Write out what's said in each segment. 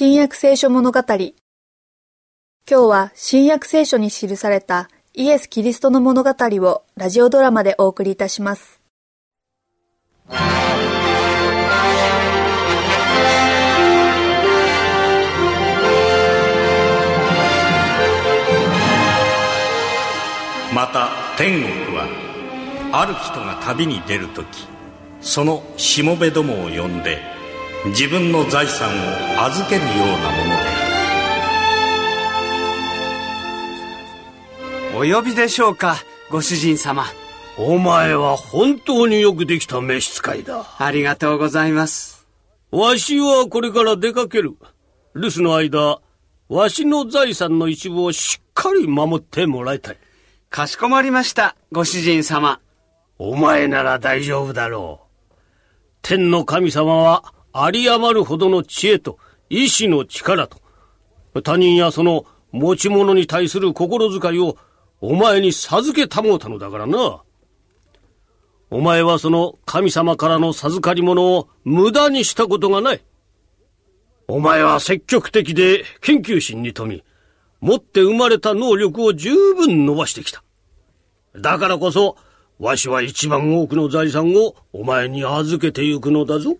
新約聖書物語。今日は新約聖書に記されたイエス・キリストの物語をラジオドラマでお送りいたします。また天国はある人が旅に出る時そのしもべどもを呼んで自分の財産を預けるようなものでお呼びでしょうかご主人様。お前は本当によくできた召使いだ。ありがとうございます。わしはこれから出かける。留守の間わしの財産の一部をしっかり守ってもらいたい。かしこまりましたご主人様。お前なら大丈夫だろう。天の神様は有り余るほどの知恵と意志の力と他人やその持ち物に対する心遣いをお前に授けたもうたのだからな。お前はその神様からの授かり物を無駄にしたことがない。お前は積極的で研究心に富み、持って生まれた能力を十分伸ばしてきた。だからこそ、わしは一番多くの財産をお前に預けてゆくのだぞ。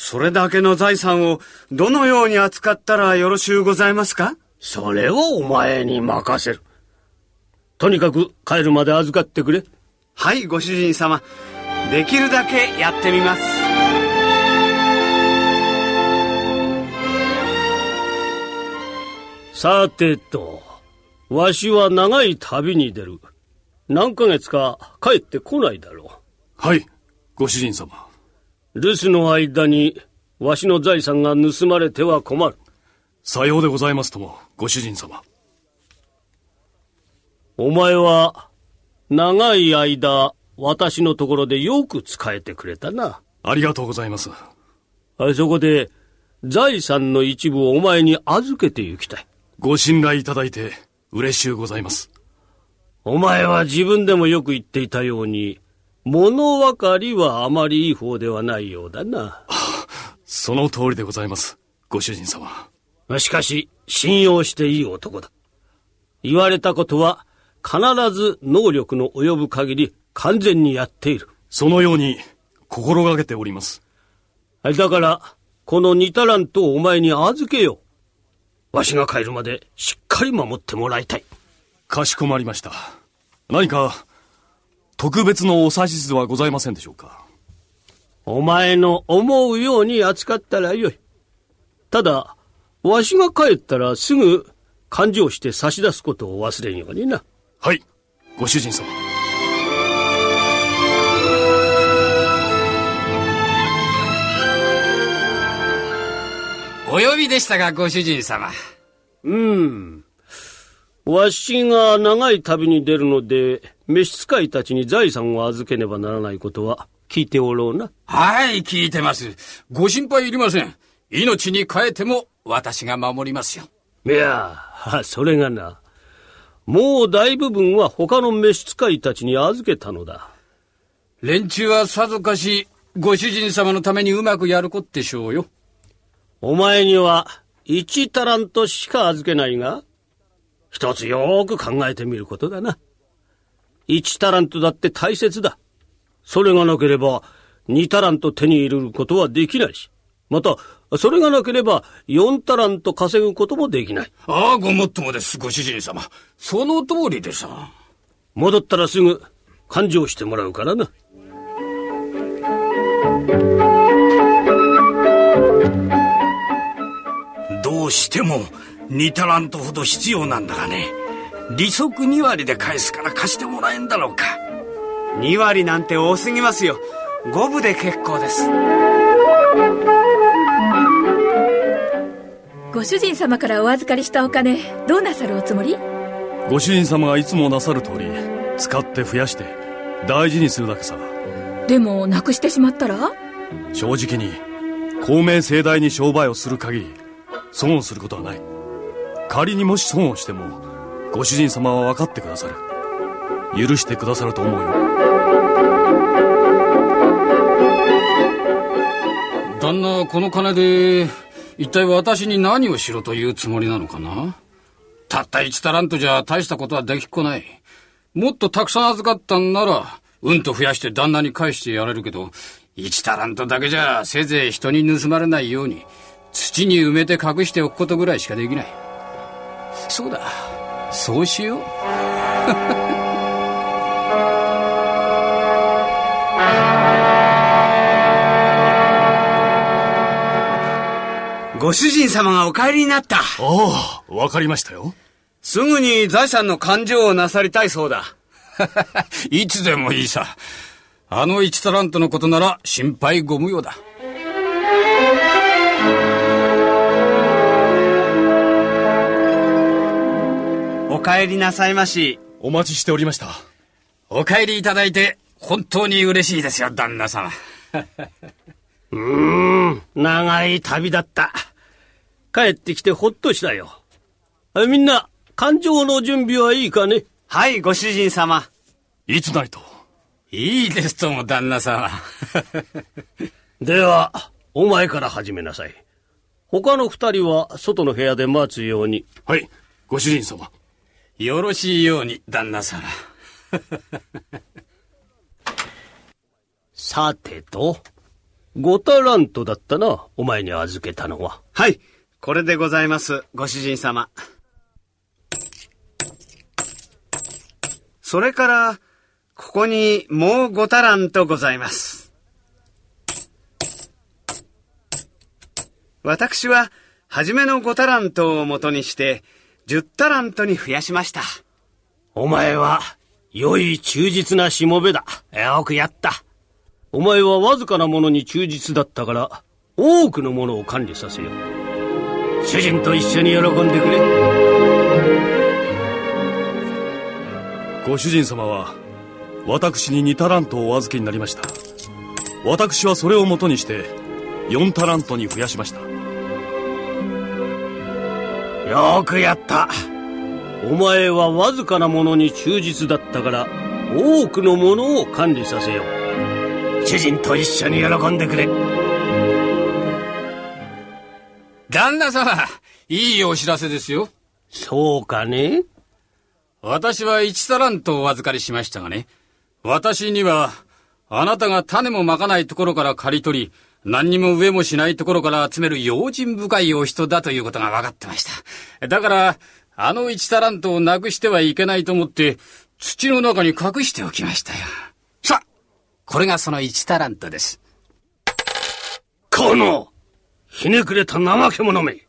それだけの財産をどのように扱ったらよろしゅうございますか？それをお前に任せる。とにかく帰るまで預かってくれ。はい、ご主人様。できるだけやってみます。さてと、わしは長い旅に出る。何ヶ月か帰ってこないだろう。はい、ご主人様。留守の間に、わしの財産が盗まれては困る。さようでございますとも、ご主人様。お前は、長い間、私のところでよく使えてくれたな。ありがとうございます。あそこで、財産の一部をお前に預けて行きたい。ご信頼いただいて、嬉しゅうございます。お前は自分でもよく言っていたように、物分かりはあまりいい方ではないようだな。その通りでございます、ご主人様。しかし、信用していい男だ。言われたことは、必ず能力の及ぶ限り完全にやっている。そのように、心がけております。だから、この二タラントをお前に預けよう。わしが帰るまでしっかり守ってもらいたい。かしこまりました。何か、特別のお指図はございませんでしょうか？お前の思うように扱ったらよい。ただ、わしが帰ったらすぐ勘定して差し出すことを忘れんようにな。はい、ご主人様。お呼びでしたが、ご主人様。うん。わしが長い旅に出るので、召使いたちに財産を預けねばならないことは聞いておろうな。はい、聞いてます。ご心配いりません。命に変えても私が守りますよ。いや、それがな。もう大部分は他の召使いたちに預けたのだ。連中はさぞかし、ご主人様のためにうまくやるこってしょうよ。お前には一タラントしか預けないが、一つよーく考えてみることだな。一タラントだって大切だ。それがなければ、二タラント手に入れることはできないし、また、それがなければ、四タラント稼ぐこともできない。ああ、ごもっともです、ご主人様。その通りでさ。戻ったらすぐ、勘定してもらうからな。どうしても2タラントほど必要なんだがね利息2割で返すから貸してもらえんだろうか。2割なんて多すぎますよ。5分で結構です。ご主人様からお預かりしたお金どうなさるおつもり？ご主人様がいつもなさる通り使って増やして大事にするだけさ。でもなくしてしまったら？正直に公明正大に商売をする限り損をすることはない。仮にもし損をしてもご主人様は分かってくださる許してくださると思うよ旦那はこの金で一体私に何をしろというつもりなのかな？たった1タラントじゃ大したことはできっこない。もっとたくさん預かったんなら、うんと増やして旦那に返してやれるけど、1タラントだけじゃせいぜい人に盗まれないように、土に埋めて隠しておくことぐらいしかできない。そうだ。そうしよう。ご主人様がお帰りになった。ああ、わかりましたよ。すぐに財産の勘定をなさりたいそうだ。いつでもいいさ。あの一タラントのことなら心配ご無用だ。お帰りなさいまし。お待ちしておりました。お帰りいただいて本当に嬉しいですよ、旦那様。うーん、長い旅だった。帰ってきてほっとしたよ。みんな、感情の準備はいいかね？はい、ご主人様。いつないと？いいですとも、旦那様。では、お前から始めなさい。他の二人は外の部屋で待つように。はい、ご主人様。よろしいように、旦那様。さてと、ゴタラントだったな、お前に預けたのは。はい、これでございます、ご主人様。それから、ここにもう5タラントございます。私は、初めの5タラントをもとにして、10タラントに増やしました。お前は、良い忠実なしもべだ。よくやった。お前はわずかなものに忠実だったから、多くのものを管理させよう。主人と一緒に喜んでくれ。ご主人様は私に2タラントをお預けになりました私はそれをもとにして4タラントに増やしましたよくやった。お前はわずかなものに忠実だったから多くのものを管理させよう。主人と一緒に喜んでくれ。旦那様いいお知らせですよ。そうかね？私は一タラントをお預かりしましたがね、私には、あなたが種もまかないところから刈り取り、何にも植えもしないところから集める用心深いお人だということが分かってました。だから、あの一タラントをなくしてはいけないと思って、土の中に隠しておきましたよ。さあ、これがその一タラントです。この、ひねくれた怠け者め。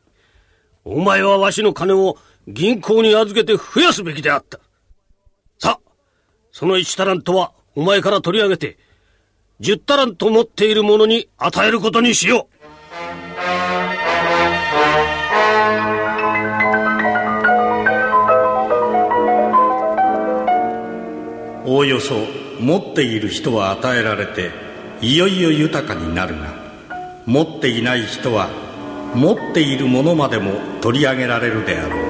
お前はわしの金を銀行に預けて増やすべきであった。さあ、その1タラントはお前から取り上げて、10タラント持っている者に与えることにしよう。おおよそ持っている人は与えられていよいよ豊かになるが持っていない人は持っているものまでも取り上げられるであろう